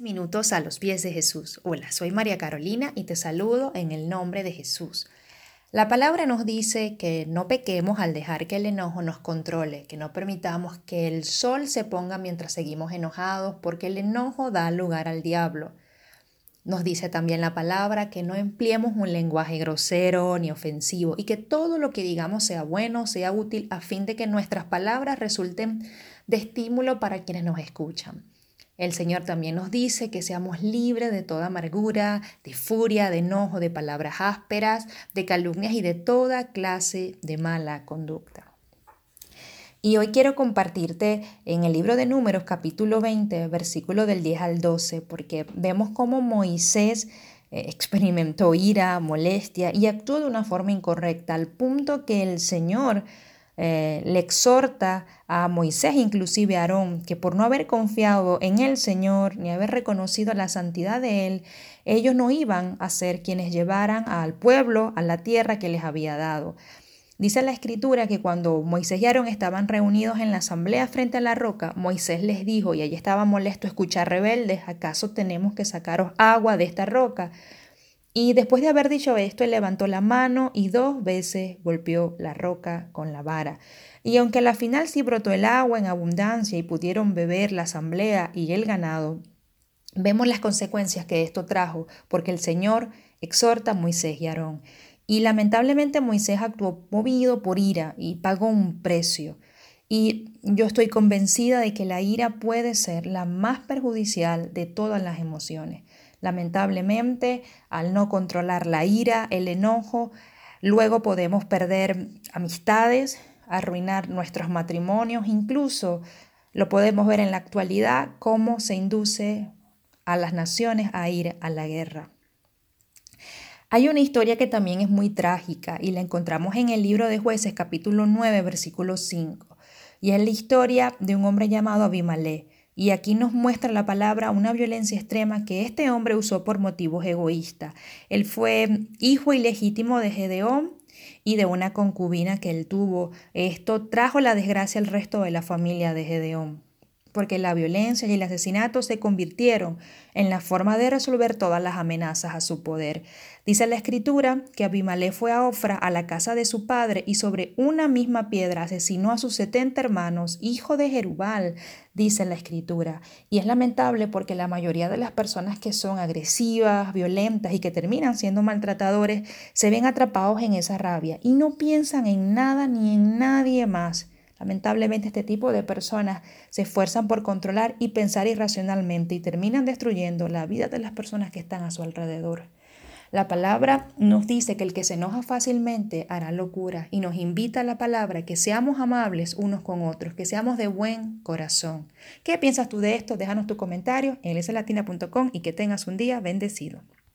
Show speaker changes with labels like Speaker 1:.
Speaker 1: Minutos a los pies de Jesús. Hola, soy María Carolina y te saludo en el nombre de Jesús. La palabra nos dice que no pequemos al dejar que el enojo nos controle, que no permitamos que el sol se ponga mientras seguimos enojados, porque el enojo da lugar al diablo. Nos dice también la palabra que no empleemos un lenguaje grosero ni ofensivo y que todo lo que digamos sea bueno, sea útil, a fin de que nuestras palabras resulten de estímulo para quienes nos escuchan. El Señor también nos dice que seamos libres de toda amargura, de furia, de enojo, de palabras ásperas, de calumnias y de toda clase de mala conducta. Y hoy quiero compartirte en el libro de Números capítulo 20, versículo del 10 al 12, porque vemos cómo Moisés eh, experimentó ira, molestia y actuó de una forma incorrecta, al punto que el Señor eh, le exhorta a Moisés, inclusive a Aarón, que por no haber confiado en el Señor ni haber reconocido la santidad de Él, ellos no iban a ser quienes llevaran al pueblo a la tierra que les había dado. Dice la escritura que cuando Moisés y Aarón estaban reunidos en la asamblea frente a la roca, Moisés les dijo, y allí estaba molesto escuchar rebeldes, ¿acaso tenemos que sacaros agua de esta roca? Y después de haber dicho esto, él levantó la mano y dos veces golpeó la roca con la vara. Y aunque a la final sí brotó el agua en abundancia y pudieron beber la asamblea y el ganado, vemos las consecuencias que esto trajo, porque el Señor exhorta a Moisés y Aarón. Y lamentablemente Moisés actuó movido por ira y pagó un precio. Y yo estoy convencida de que la ira puede ser la más perjudicial de todas las emociones. Lamentablemente, al no controlar la ira, el enojo, luego podemos perder amistades, arruinar nuestros matrimonios, incluso lo podemos ver en la actualidad, cómo se induce a las naciones a ir a la guerra. Hay una historia que también es muy trágica y la encontramos en el libro de jueces capítulo 9 versículo 5 y es la historia de un hombre llamado Abimelech y aquí nos muestra la palabra una violencia extrema que este hombre usó por motivos egoístas. Él fue hijo ilegítimo de Gedeón y de una concubina que él tuvo. Esto trajo la desgracia al resto de la familia de Gedeón porque la violencia y el asesinato se convirtieron en la forma de resolver todas las amenazas a su poder. Dice la escritura que Abimelech fue a Ofra, a la casa de su padre, y sobre una misma piedra asesinó a sus setenta hermanos, hijo de Jerubal, dice la escritura. Y es lamentable porque la mayoría de las personas que son agresivas, violentas y que terminan siendo maltratadores, se ven atrapados en esa rabia y no piensan en nada ni en nadie más Lamentablemente este tipo de personas se esfuerzan por controlar y pensar irracionalmente y terminan destruyendo la vida de las personas que están a su alrededor. La palabra nos dice que el que se enoja fácilmente hará locura y nos invita a la palabra que seamos amables unos con otros, que seamos de buen corazón. ¿Qué piensas tú de esto? Déjanos tu comentario en latina.com y que tengas un día bendecido.